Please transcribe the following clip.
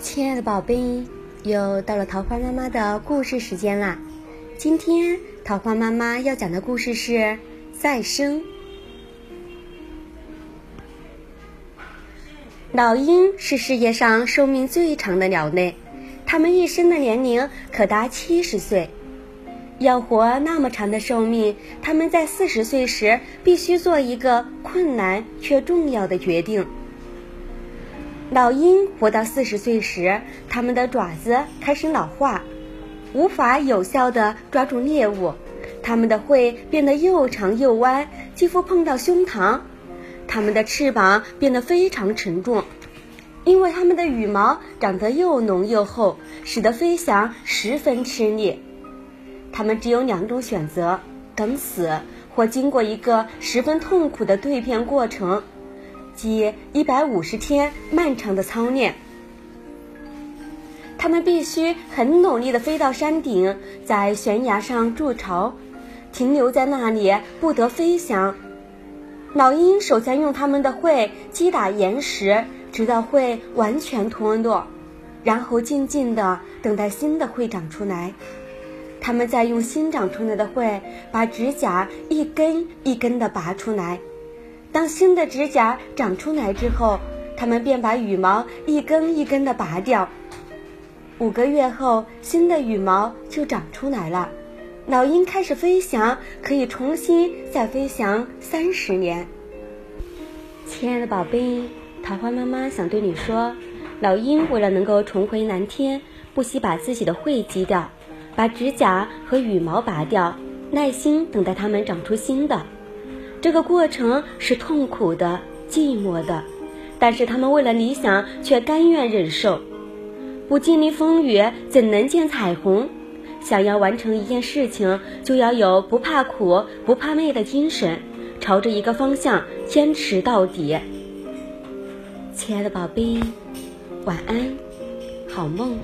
亲爱的宝贝，又到了桃花妈妈的故事时间啦！今天桃花妈妈要讲的故事是《再生》。老鹰是世界上寿命最长的鸟类，它们一生的年龄可达七十岁。要活那么长的寿命，他们在四十岁时必须做一个困难却重要的决定。老鹰活到四十岁时，它们的爪子开始老化，无法有效地抓住猎物；它们的喙变得又长又弯，几乎碰到胸膛；它们的翅膀变得非常沉重，因为它们的羽毛长得又浓又厚，使得飞翔十分吃力。它们只有两种选择：等死，或经过一个十分痛苦的蜕变过程。即一百五十天漫长的操练，他们必须很努力地飞到山顶，在悬崖上筑巢，停留在那里不得飞翔。老鹰首先用它们的喙击打岩石，直到喙完全脱落，然后静静地等待新的喙长出来。他们再用新长出来的喙把指甲一根一根地拔出来。当新的指甲长出来之后，它们便把羽毛一根一根地拔掉。五个月后，新的羽毛就长出来了。老鹰开始飞翔，可以重新再飞翔三十年。亲爱的宝贝，桃花妈妈想对你说，老鹰为了能够重回蓝天，不惜把自己的喙击掉，把指甲和羽毛拔掉，耐心等待它们长出新的。这个过程是痛苦的、寂寞的，但是他们为了理想却甘愿忍受。不经历风雨，怎能见彩虹？想要完成一件事情，就要有不怕苦、不怕累的精神，朝着一个方向坚持到底。亲爱的宝贝，晚安，好梦。